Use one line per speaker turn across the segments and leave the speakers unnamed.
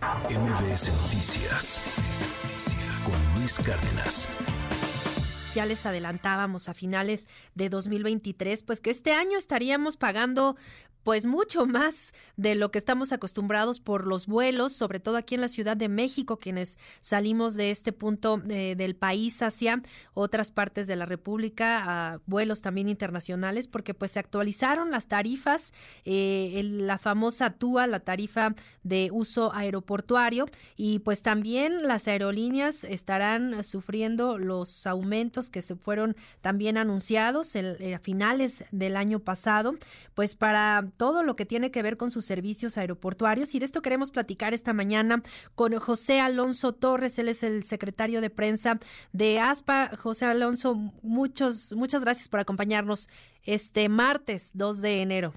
MBS Noticias con Luis Cárdenas.
Ya les adelantábamos a finales de 2023, pues que este año estaríamos pagando pues mucho más de lo que estamos acostumbrados por los vuelos, sobre todo aquí en la Ciudad de México, quienes salimos de este punto eh, del país hacia otras partes de la República, a vuelos también internacionales, porque pues se actualizaron las tarifas, eh, la famosa TUA, la tarifa de uso aeroportuario, y pues también las aerolíneas estarán sufriendo los aumentos que se fueron también anunciados eh, a finales del año pasado, pues para todo lo que tiene que ver con sus servicios aeroportuarios. Y de esto queremos platicar esta mañana con José Alonso Torres. Él es el secretario de prensa de ASPA. José Alonso, muchos, muchas gracias por acompañarnos este martes 2 de enero.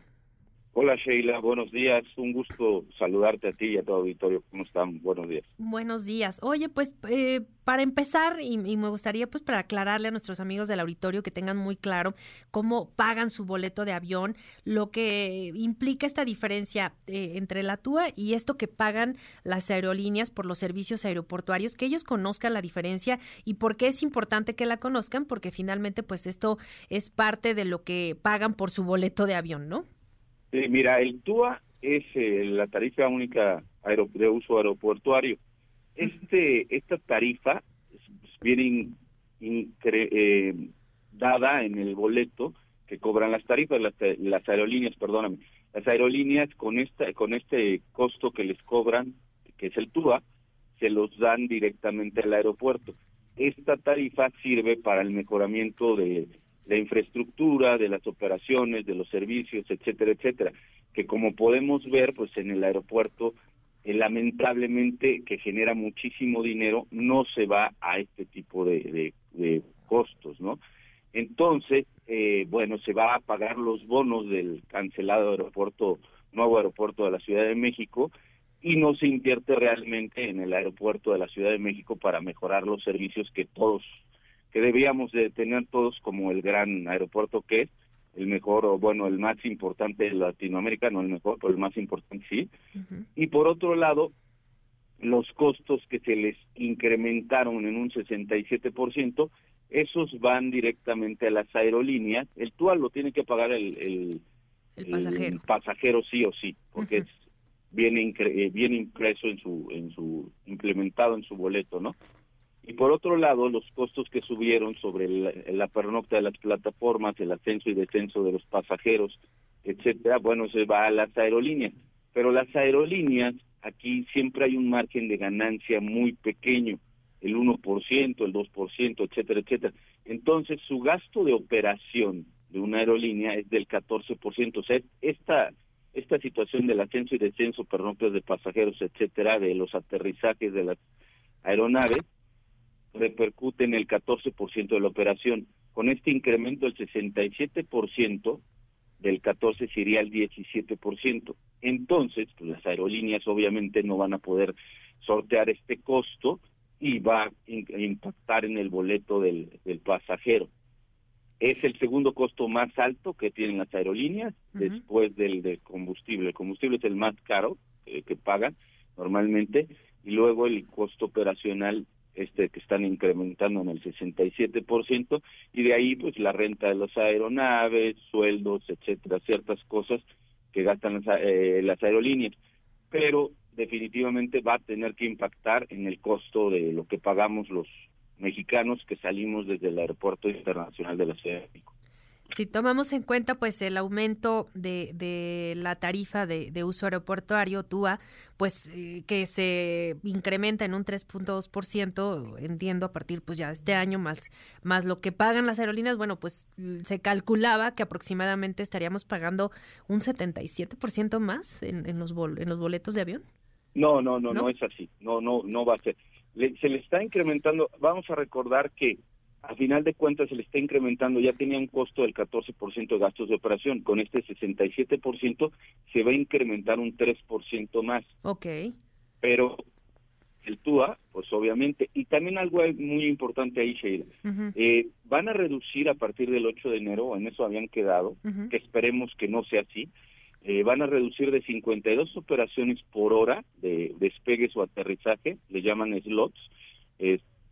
Hola Sheila, buenos días. Un gusto saludarte a ti y a tu auditorio. ¿Cómo están? Buenos días.
Buenos días. Oye, pues eh, para empezar, y, me gustaría pues para aclararle a nuestros amigos del auditorio que tengan muy claro cómo pagan su boleto de avión, lo que implica esta diferencia eh, entre la TUA y esto que pagan las aerolíneas por los servicios aeroportuarios, que ellos conozcan la diferencia y por qué es importante que la conozcan, porque finalmente pues esto es parte de lo que pagan por su boleto de avión, ¿no?
Mira, el TUA es eh, la tarifa única de uso aeroportuario. Este, esta tarifa viene eh, dada en el boleto que cobran las tarifas, las, las aerolíneas, perdóname, las aerolíneas con esta, con este costo que les cobran, que es el TUA, se los dan directamente al aeropuerto. Esta tarifa sirve para el mejoramiento de la infraestructura, de las operaciones, de los servicios, etcétera, etcétera, que como podemos ver, pues en el aeropuerto, eh, lamentablemente, que genera muchísimo dinero, no se va a este tipo de, de, costos, ¿no? Entonces, eh, bueno, se va a pagar los bonos del cancelado aeropuerto, nuevo aeropuerto de la Ciudad de México, y no se invierte realmente en el aeropuerto de la Ciudad de México para mejorar los servicios que todos que debíamos de tener todos como el gran aeropuerto que es el mejor o bueno el más importante de Latinoamérica no el mejor pero el más importante sí. Y por otro lado los costos que se les incrementaron en un 67% esos van directamente a las aerolíneas. El TUA lo tiene que pagar el
el, pasajero.
pasajero sí o sí porque es viene eh, viene impreso en su en su implementado en su boleto no y por otro lado, los costos que subieron sobre la, pernocta de las plataformas, el ascenso y descenso de los pasajeros, etcétera, bueno, se va a las aerolíneas. Pero las aerolíneas, aquí siempre hay un margen de ganancia muy pequeño, el 1%, el 2%, etcétera, etcétera. Entonces, su gasto de operación de una aerolínea es del 14%. O sea, esta, esta situación del ascenso y descenso, pernoctas de pasajeros, etcétera, de los aterrizajes de las aeronaves, repercute en el 14% de la operación. Con este incremento, el 67% del 14 sería el 17%. Entonces, pues las aerolíneas obviamente no van a poder sortear este costo y va a impactar en el boleto del, pasajero. Es el segundo costo más alto que tienen las aerolíneas después del, del, combustible. El combustible es el más caro eh, que pagan normalmente y luego el costo operacional este que están incrementando en el 67% y de ahí pues la renta de las aeronaves, sueldos, etcétera, ciertas cosas que gastan las, eh, las aerolíneas, pero definitivamente va a tener que impactar en el costo de lo que pagamos los mexicanos que salimos desde el aeropuerto internacional de la Ciudad de México.
Si tomamos en cuenta pues el aumento de, de la tarifa de, de, uso aeroportuario TUA, pues eh, que se incrementa en un 3.2%, entiendo a partir pues ya de este año más más lo que pagan las aerolíneas, bueno, pues se calculaba que aproximadamente estaríamos pagando un 77% más en, en los en los boletos de avión.
No, no, no, no, es así. No, no, no va a ser. se le está incrementando. Vamos a recordar que a final de cuentas se le está incrementando, ya tenía un costo del 14% de gastos de operación, con este 67% se va a incrementar un 3% más.
Ok.
Pero el TUA, pues obviamente, y también algo muy importante ahí, Sheila, eh, van a reducir a partir del 8 de enero, en eso habían quedado, que esperemos que no sea así, eh, van a reducir de 52 operaciones por hora de despegues o aterrizaje, le llaman slots,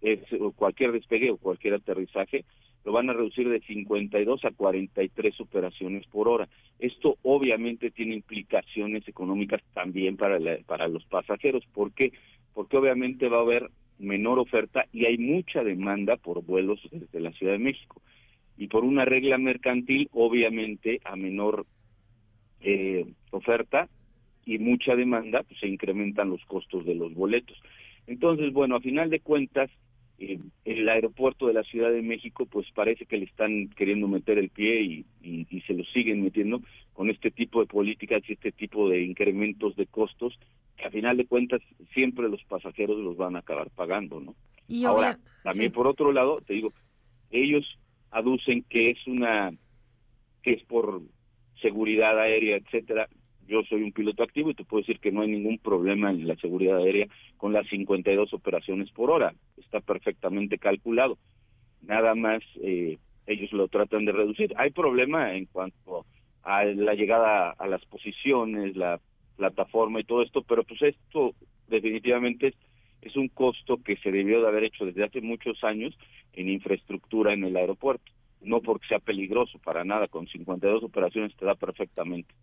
es, cualquier despegue o cualquier aterrizaje, lo van a reducir de 52 a 43 operaciones por hora. Esto obviamente tiene implicaciones económicas también para, para los pasajeros. ¿Por qué? Porque obviamente va a haber menor oferta y hay mucha demanda por vuelos desde la Ciudad de México. Y por una regla mercantil, obviamente, a menor eh, oferta y mucha demanda, pues se incrementan los costos de los boletos. Entonces, bueno, a final de cuentas, eh, el aeropuerto de la Ciudad de México, pues parece que le están queriendo meter el pie y, y, se lo siguen metiendo con este tipo de políticas y este tipo de incrementos de costos, que a final de cuentas siempre los pasajeros los van a acabar pagando, ¿no? Y Ahora, también por otro lado, te digo, ellos aducen que es una, que es por seguridad aérea, etcétera. Yo soy un piloto activo y te puedo decir que no hay ningún problema en la seguridad aérea con las 52 operaciones por hora. Está perfectamente calculado. Nada más eh, ellos lo tratan de reducir. Hay problema en cuanto a la llegada a las posiciones, la plataforma y todo esto, pero pues esto definitivamente es, es un costo que se debió de haber hecho desde hace muchos años en infraestructura en el aeropuerto no porque sea peligroso, para nada, con 52 operaciones te da perfectamente.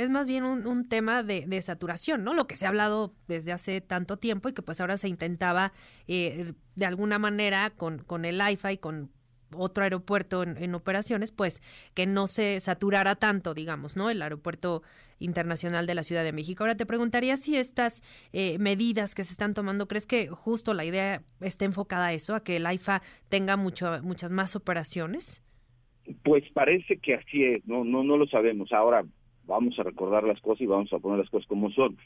Es más bien un, tema de, saturación, ¿no? Lo que se ha hablado desde hace tanto tiempo y que pues ahora se intentaba eh, de alguna manera con, con el IFA y con otro aeropuerto en, operaciones, pues que no se saturara tanto, digamos, ¿no? El aeropuerto internacional de la Ciudad de México. Ahora te preguntaría si estas eh, medidas que se están tomando, ¿crees que justo la idea está enfocada a eso, a que el AIFA tenga mucho, muchas más operaciones?
Pues parece que así es, no, no, no lo sabemos. Ahora, vamos a recordar las cosas y vamos a poner las cosas como son.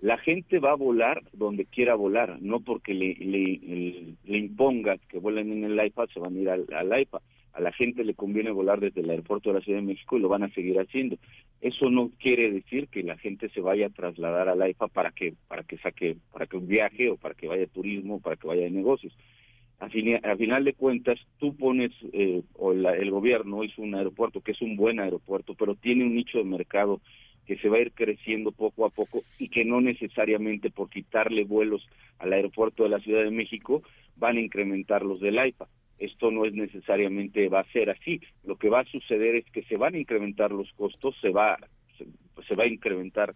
La gente va a volar donde quiera volar, no porque le, le, le, imponga que vuelen en el iPad, se van a ir al, al, iPad. A la gente le conviene volar desde el aeropuerto de la Ciudad de México y lo van a seguir haciendo. Eso no quiere decir que la gente se vaya a trasladar al IFA para que para que saque para que viaje o para que vaya a turismo, o para que vaya de negocios a, final de cuentas tú pones, eh, o el gobierno hizo un aeropuerto que es un buen aeropuerto, pero tiene un nicho de mercado que se va a ir creciendo poco a poco y que no necesariamente por quitarle vuelos al aeropuerto de la Ciudad de México van a incrementar los del AIPA. Esto no es necesariamente va a ser así. Lo que va a suceder es que se van a incrementar los costos, se va se va a incrementar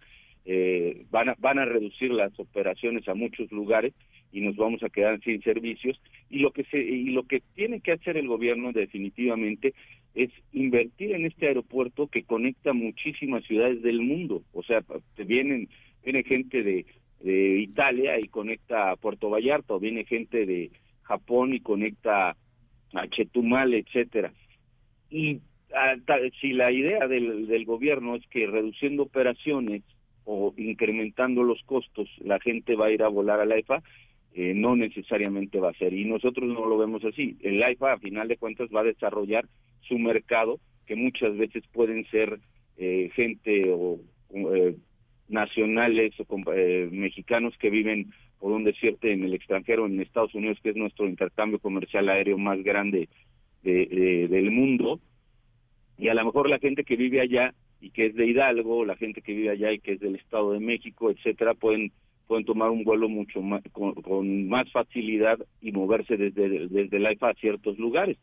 eh, van, a, van a reducir las operaciones a muchos lugares y nos vamos a quedar sin servicios. Y lo que se y lo que tiene que hacer el gobierno definitivamente es invertir en este aeropuerto que conecta muchísimas ciudades del mundo. O sea vienen viene gente de, de Italia y conecta a Puerto Vallarta o viene gente de Japón y conecta a Chetumal etcétera. Y si la idea del, del gobierno es que reduciendo operaciones o incrementando los costos, la gente va a ir a volar a la EFA, eh, no necesariamente va a ser. Y nosotros no lo vemos así. El AIFA, a final de cuentas, va a desarrollar su mercado, que muchas veces pueden ser eh, gente o eh, nacionales o mexicanos que viven, por un decirte, en el extranjero, en Estados Unidos, que es nuestro intercambio comercial aéreo más grande del mundo. Y a lo mejor la gente que vive allá y que es de Hidalgo, la gente que vive allá y que es del Estado de México, etcétera, pueden pueden tomar un vuelo mucho más con, más facilidad y moverse desde desde la IFA a ciertos lugares.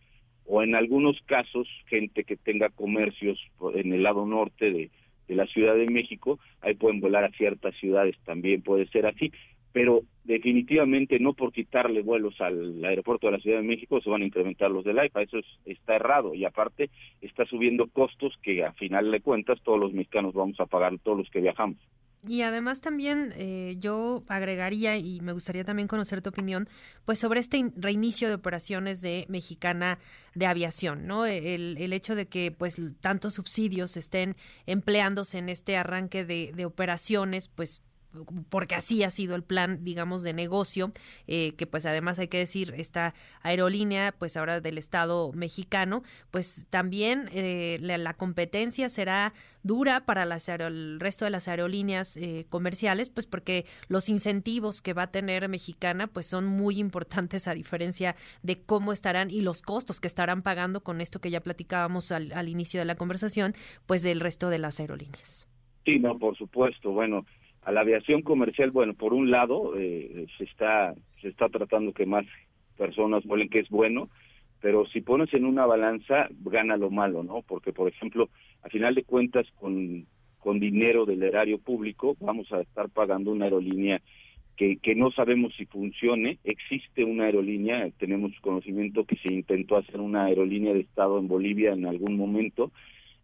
O en algunos casos gente que tenga comercios en el lado norte de, de la Ciudad de México, ahí pueden volar a ciertas ciudades, también puede ser así. Pero definitivamente no por quitarle vuelos al aeropuerto de la Ciudad de México se van a incrementar los del AIFA, eso está errado. Y aparte está subiendo costos que a final de cuentas todos los mexicanos vamos a pagar, todos los que viajamos.
Y además también eh, yo agregaría, y me gustaría también conocer tu opinión, pues sobre este reinicio de operaciones de Mexicana de Aviación, ¿no? El, el hecho de que pues tantos subsidios estén empleándose en este arranque de, de operaciones, pues porque así ha sido el plan, digamos, de negocio, eh, que pues además hay que decir, esta aerolínea, pues ahora del Estado mexicano, pues también eh, la, competencia será dura para las el resto de las aerolíneas eh, comerciales, pues porque los incentivos que va a tener Mexicana, pues son muy importantes a diferencia de cómo estarán y los costos que estarán pagando con esto que ya platicábamos al, al inicio de la conversación, pues del resto de las aerolíneas.
Sí, no, por supuesto. Bueno, a la aviación comercial, bueno, por un lado eh, se está se está tratando que más personas vuelen, que es bueno, pero si pones en una balanza gana lo malo, ¿no? Porque por ejemplo, a final de cuentas con con dinero del erario público vamos a estar pagando una aerolínea que, que no sabemos si funcione. Existe una aerolínea, tenemos conocimiento que se intentó hacer una aerolínea de Estado en Bolivia en algún momento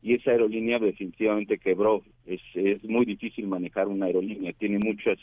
y esa aerolínea definitivamente quebró. Es, es muy difícil manejar una aerolínea, tiene muchas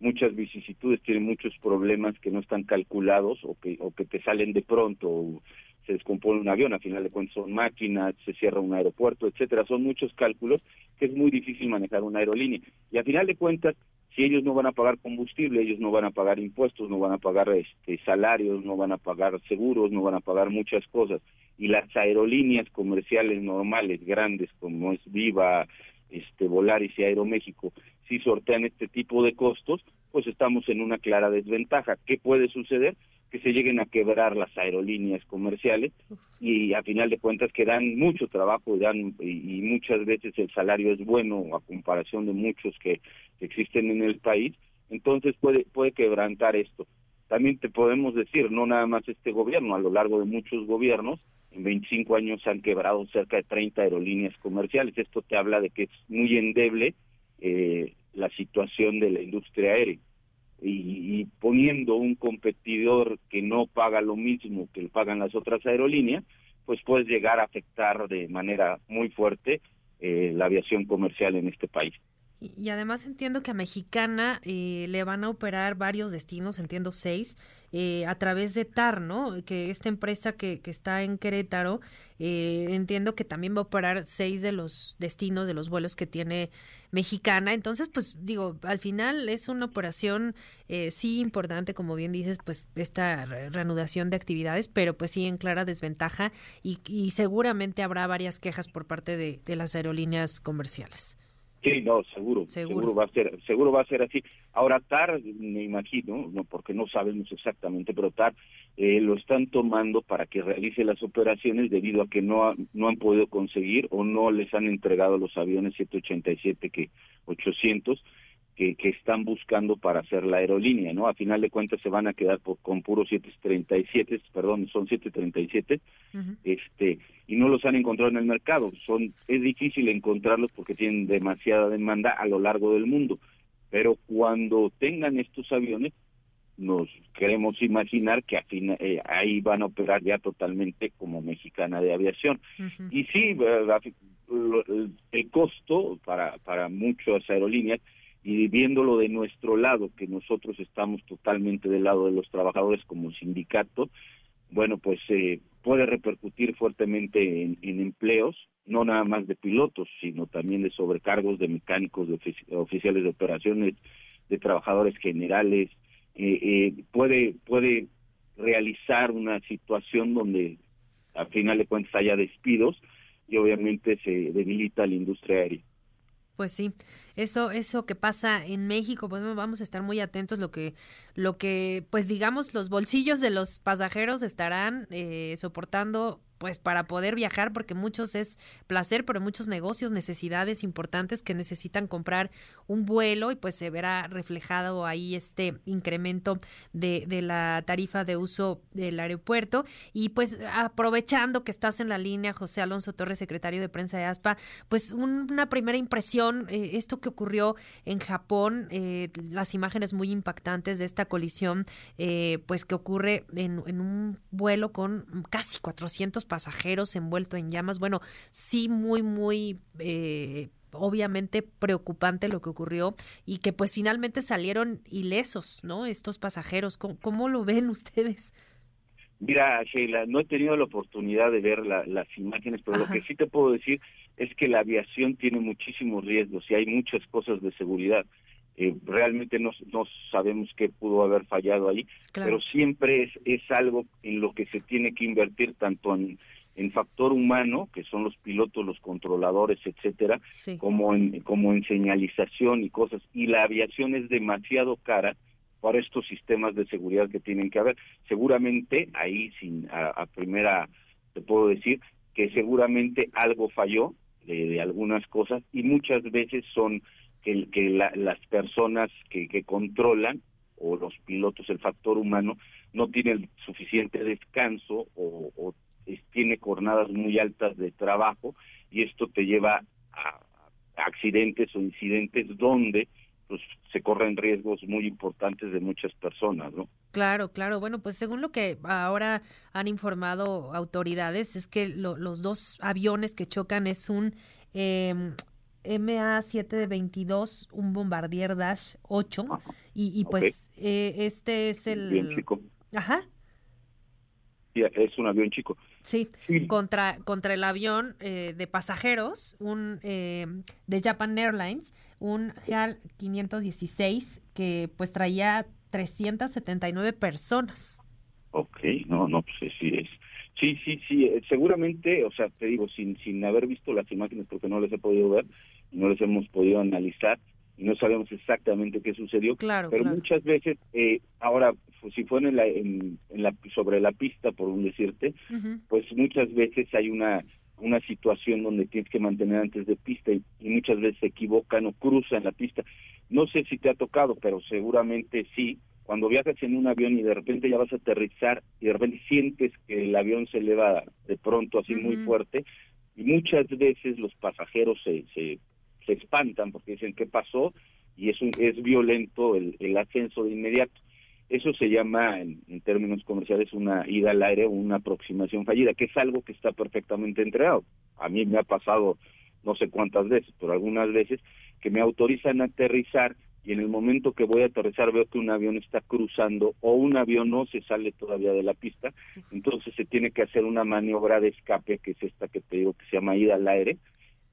muchas vicisitudes, tiene muchos problemas que no están calculados o que o que te salen de pronto, o se descompone un avión, a final de cuentas son máquinas, se cierra un aeropuerto, etcétera, son muchos cálculos que es muy difícil manejar una aerolínea. Y a final de cuentas, si ellos no van a pagar combustible, ellos no van a pagar impuestos, no van a pagar este salarios, no van a pagar seguros, no van a pagar muchas cosas y las aerolíneas comerciales normales grandes como es Viva, este Volaris y Aeroméxico si sortean este tipo de costos, pues estamos en una clara desventaja. ¿Qué puede suceder? Que se lleguen a quebrar las aerolíneas comerciales y a final de cuentas que dan mucho trabajo y, dan, y, muchas veces el salario es bueno a comparación de muchos que, que existen en el país, entonces puede, puede quebrantar esto. También te podemos decir, no nada más este gobierno, a lo largo de muchos gobiernos, en 25 años se han quebrado cerca de 30 aerolíneas comerciales. Esto te habla de que es muy endeble eh, la situación de la industria aérea. Y, poniendo un competidor que no paga lo mismo que pagan las otras aerolíneas, pues puedes llegar a afectar de manera muy fuerte eh, la aviación comercial en este país.
Y, además entiendo que a Mexicana eh, le van a operar varios destinos, entiendo seis, eh, a través de TAR, ¿no? Que esta empresa que, que está en Querétaro, eh, entiendo que también va a operar seis de los destinos, de los vuelos que tiene Mexicana. Entonces, pues digo, al final es una operación sí importante, como bien dices, pues esta reanudación de actividades, pero pues sí en clara desventaja y, y seguramente habrá varias quejas por parte de, de las aerolíneas comerciales.
Sí, no, seguro, seguro, va a ser, seguro va a ser así. Ahora TAR, me imagino, no porque no sabemos exactamente, pero TAR eh, lo están tomando para que realice las operaciones debido a que no no han podido conseguir o no les han entregado los aviones 787 que 800 que, que están buscando para hacer la aerolínea, ¿no? A final de cuentas se van a quedar por, con puros 737, perdón, son 737, este, y no los han encontrado en el mercado. Son, es difícil encontrarlos porque tienen demasiada demanda a lo largo del mundo. Pero cuando tengan estos aviones, nos queremos imaginar que eh, ahí van a operar ya totalmente como mexicana de aviación. Y sí, el costo para, para muchas aerolíneas y viéndolo de nuestro lado, que nosotros estamos totalmente del lado de los trabajadores como sindicato, bueno, pues eh, puede repercutir fuertemente en, empleos, no nada más de pilotos, sino también de sobrecargos de mecánicos, de oficiales de operaciones, de trabajadores generales, eh, eh, puede, puede realizar una situación donde al final de cuentas haya despidos y obviamente se debilita la industria aérea.
Pues sí, eso, eso que pasa en México, pues vamos a estar muy atentos lo que, lo que, pues digamos, los bolsillos de los pasajeros estarán eh, soportando pues para poder viajar, porque muchos es placer, pero muchos negocios, necesidades importantes que necesitan comprar un vuelo y pues se verá reflejado ahí este incremento de, de la tarifa de uso del aeropuerto. Y pues aprovechando que estás en la línea, José Alonso Torres, secretario de prensa de ASPA, pues una primera impresión, eh, esto que ocurrió en Japón, eh, las imágenes muy impactantes de esta colisión, eh, pues que ocurre en, en un vuelo con casi 400 pasajeros envuelto en llamas. Bueno, sí, muy, muy... Eh, obviamente preocupante lo que ocurrió y que pues finalmente salieron ilesos, ¿no? Estos pasajeros, ¿cómo, lo ven ustedes?
Mira, Sheila, no he tenido la oportunidad de ver las imágenes, pero lo que sí te puedo decir es que la aviación tiene muchísimos riesgos y hay muchas cosas de seguridad. Eh, realmente no, no sabemos qué pudo haber fallado ahí, pero siempre es, es algo en lo que se tiene que invertir tanto en, en factor humano, que son los pilotos, los controladores, etcétera, como en como en señalización y cosas. Y la aviación es demasiado cara para estos sistemas de seguridad que tienen que haber. Seguramente ahí sin a primera te puedo decir que seguramente algo falló de, algunas cosas y muchas veces son que, que las personas que, que controlan o los pilotos, el factor humano, no tienen suficiente descanso o, tiene jornadas muy altas de trabajo y esto te lleva a, accidentes o incidentes donde pues se corren riesgos muy importantes de muchas personas, ¿no?
Claro, claro. Bueno, pues según lo que ahora han informado autoridades, es que los dos aviones que chocan es un eh, MA-722, un Bombardier Dash 8, y, pues eh, este es el...
Bien chico.
Ajá.
es un avión chico.
Sí, Contra, contra el avión eh, de pasajeros, un eh, de Japan Airlines, un HAL 516 que pues traía 379 personas.
Ok, no, no, pues sí es. Sí, sí, sí, eh, seguramente, o sea, te digo, sin, sin haber visto las imágenes porque no les he podido ver, no les hemos podido analizar, y no sabemos exactamente qué sucedió,
claro,
pero muchas veces, eh, ahora, pues, si fue en la, en, la, sobre la pista, por un decirte, pues muchas veces hay una una situación donde tienes que mantener antes de pista y, muchas veces se equivocan o cruzan la pista. No sé si te ha tocado, pero seguramente sí. Cuando viajas en un avión y de repente ya vas a aterrizar y de repente sientes que el avión se eleva de pronto así muy fuerte y muchas veces los pasajeros se, se, se espantan porque dicen qué pasó y es, un, es violento el, el ascenso de inmediato. Eso se llama, en, términos comerciales, una ida al aire o una aproximación fallida, que es algo que está perfectamente entregado. A mí me ha pasado no sé cuántas veces, pero algunas veces, que me autorizan a aterrizar y en el momento que voy a aterrizar veo que un avión está cruzando o un avión no se sale todavía de la pista, entonces se tiene que hacer una maniobra de escape, que es esta que te digo que se llama ida al aire.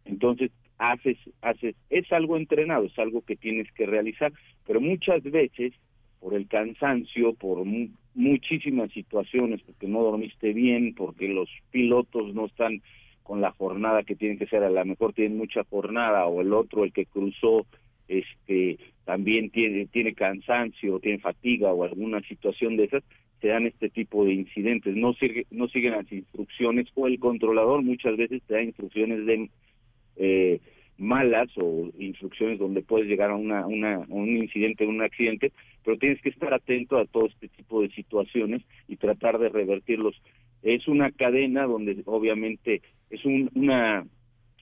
Entonces haces, haces, es algo entrenado, es algo que tienes que realizar, pero muchas veces por el cansancio, por muchísimas situaciones, porque no dormiste bien, porque los pilotos no están con la jornada que tienen que ser, a lo mejor tienen mucha jornada, o el otro, el que cruzó, este también tiene, tiene cansancio, tiene fatiga o alguna situación de esas, se dan este tipo de incidentes, no, sigue, no siguen las instrucciones, o el controlador muchas veces te da instrucciones de... Eh, malas o instrucciones donde puedes llegar a una, una, un incidente, un accidente, pero tienes que estar atento a todo este tipo de situaciones y tratar de revertirlos. Es una cadena donde obviamente es un, una,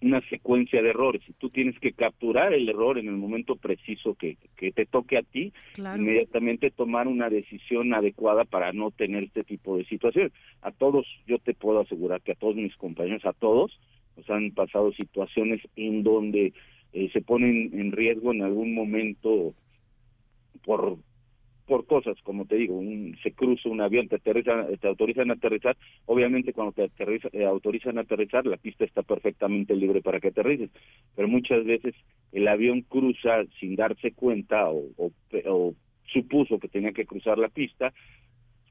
una secuencia de errores y tú tienes que capturar el error en el momento preciso que, que te toque a ti, inmediatamente tomar una decisión adecuada para no tener este tipo de situaciones. A todos, yo te puedo asegurar que a todos mis compañeros, a todos, nos han pasado situaciones en donde eh, se ponen en riesgo en algún momento por por cosas, como te digo, un, se cruza un avión, te, aterriza, te autorizan a aterrizar, obviamente cuando te aterriza, eh, autorizan a aterrizar, la pista está perfectamente libre para que aterrices, pero muchas veces el avión cruza sin darse cuenta o, o, o supuso que tenía que cruzar la pista,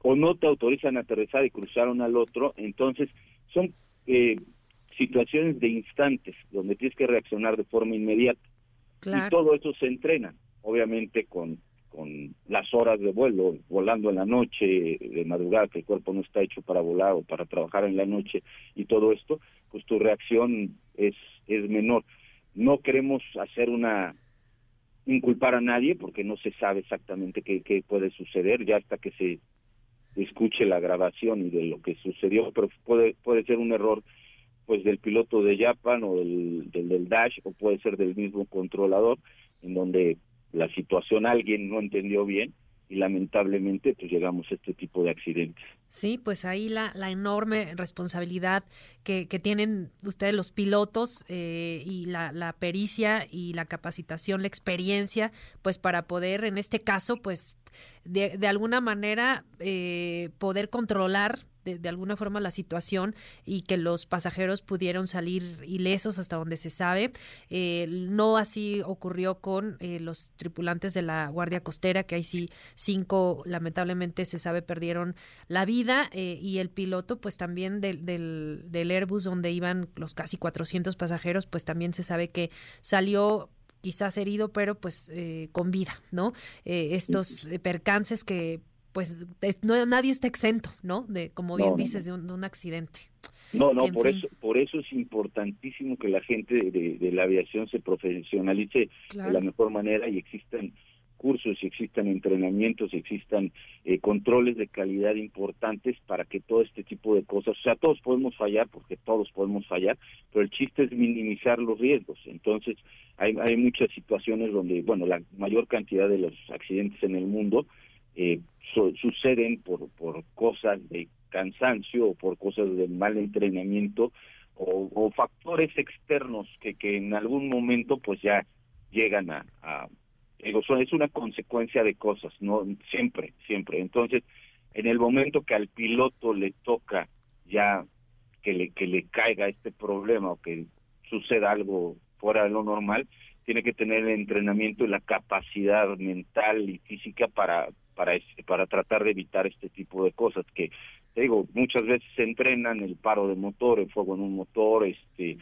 o no te autorizan a aterrizar y cruzaron al otro, entonces son eh, situaciones de instantes donde tienes que reaccionar de forma inmediata. Y todo eso se entrena, obviamente con, con las horas de vuelo, volando en la noche, de madrugada, que el cuerpo no está hecho para volar o para trabajar en la noche y todo esto, pues tu reacción es, es menor. No queremos hacer una inculpar a nadie porque no se sabe exactamente qué, qué puede suceder ya hasta que se escuche la grabación y de lo que sucedió, pero puede, puede ser un error pues del piloto de Japan o del, del, Dash o puede ser del mismo controlador en donde la situación alguien no entendió bien y lamentablemente pues llegamos a este tipo de accidentes.
Sí, pues ahí la, la enorme responsabilidad que, que tienen ustedes los pilotos eh, y la, la pericia y la capacitación, la experiencia, pues para poder en este caso pues de, de alguna manera eh, poder controlar de, alguna forma la situación y que los pasajeros pudieron salir ilesos hasta donde se sabe. Eh, no así ocurrió con eh, los tripulantes de la Guardia Costera, que ahí sí cinco lamentablemente se sabe perdieron la vida eh, y el piloto pues también del, del, del Airbus donde iban los casi 400 pasajeros pues también se sabe que salió quizás herido, pero pues con vida, ¿no? estos percances que pues no, nadie está exento, ¿no? De, como bien dices, De, un, accidente.
No, no, por eso, por eso es importantísimo que la gente de, la aviación se profesionalice de la mejor manera y existan cursos, y existan entrenamientos, y existan eh, controles de calidad importantes para que todo este tipo de cosas, o sea, todos podemos fallar, porque todos podemos fallar, pero el chiste es minimizar los riesgos. Entonces, hay, hay muchas situaciones donde, bueno, la mayor cantidad de los accidentes en el mundo eh, suceden por, por cosas de cansancio o por cosas de mal entrenamiento o, o factores externos que, que en algún momento pues ya llegan a, a es una consecuencia de cosas, no siempre, siempre. Entonces, en el momento que al piloto le toca ya que le que le caiga este problema o que suceda algo fuera de lo normal, tiene que tener el entrenamiento y la capacidad mental y física para para para tratar de evitar este tipo de cosas que te digo muchas veces se entrenan el paro de motor el fuego en un motor este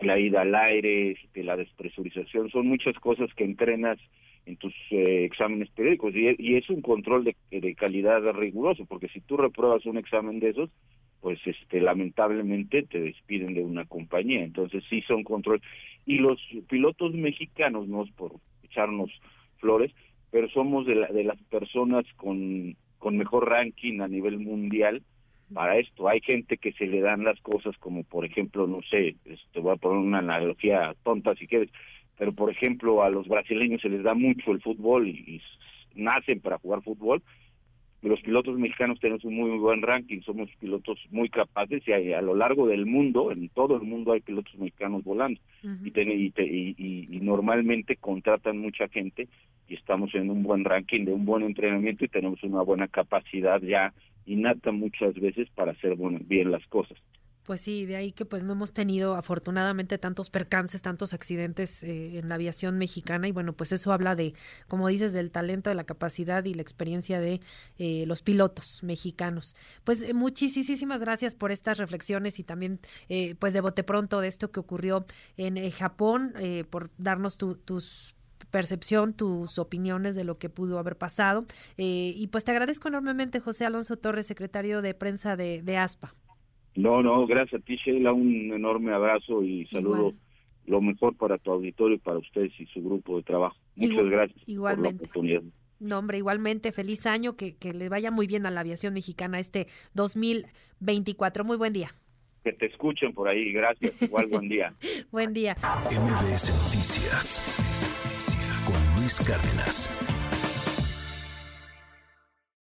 la ida al aire, este, la despresurización, son muchas cosas que entrenas en tus eh, exámenes periódicos y, es un control de, de, calidad riguroso, porque si tú repruebas un examen de esos, pues este lamentablemente te despiden de una compañía, entonces sí son control. Y los pilotos mexicanos no por echarnos flores, pero somos de, la, de las personas con con mejor ranking a nivel mundial para esto. Hay gente que se le dan las cosas como, por ejemplo, no sé, te este, voy a poner una analogía tonta si quieres, pero por ejemplo a los brasileños se les da mucho el fútbol y, nacen para jugar fútbol. Los pilotos mexicanos tenemos un muy buen ranking, somos pilotos muy capaces y a, lo largo del mundo, en todo el mundo hay pilotos mexicanos volando y, y, y normalmente contratan mucha gente estamos en un buen ranking de un buen entrenamiento y tenemos una buena capacidad ya innata muchas veces para hacer bien las cosas.
Pues sí, de ahí que pues no hemos tenido afortunadamente tantos percances, tantos accidentes eh, en la aviación mexicana y bueno, pues eso habla de, como dices, del talento, de la capacidad y la experiencia de eh, los pilotos mexicanos. Pues eh, muchísimas gracias por estas reflexiones y también pues de bote pronto de esto que ocurrió en Japón, por darnos tus percepción, tus opiniones de lo que pudo haber pasado. Eh, y pues te agradezco enormemente, José Alonso Torres, secretario de prensa de, ASPA.
No, no, gracias a ti, Sheila, un enorme abrazo y saludo lo mejor para tu auditorio y para ustedes y su grupo de trabajo. Muchas gracias
igualmente. por la oportunidad. No, hombre, igualmente, feliz año, que, que le vaya muy bien a la aviación mexicana este 2024. Muy buen día.
Que te escuchen por ahí, gracias. Igual buen día.
buen día.
MBS Noticias Luis Cárdenas.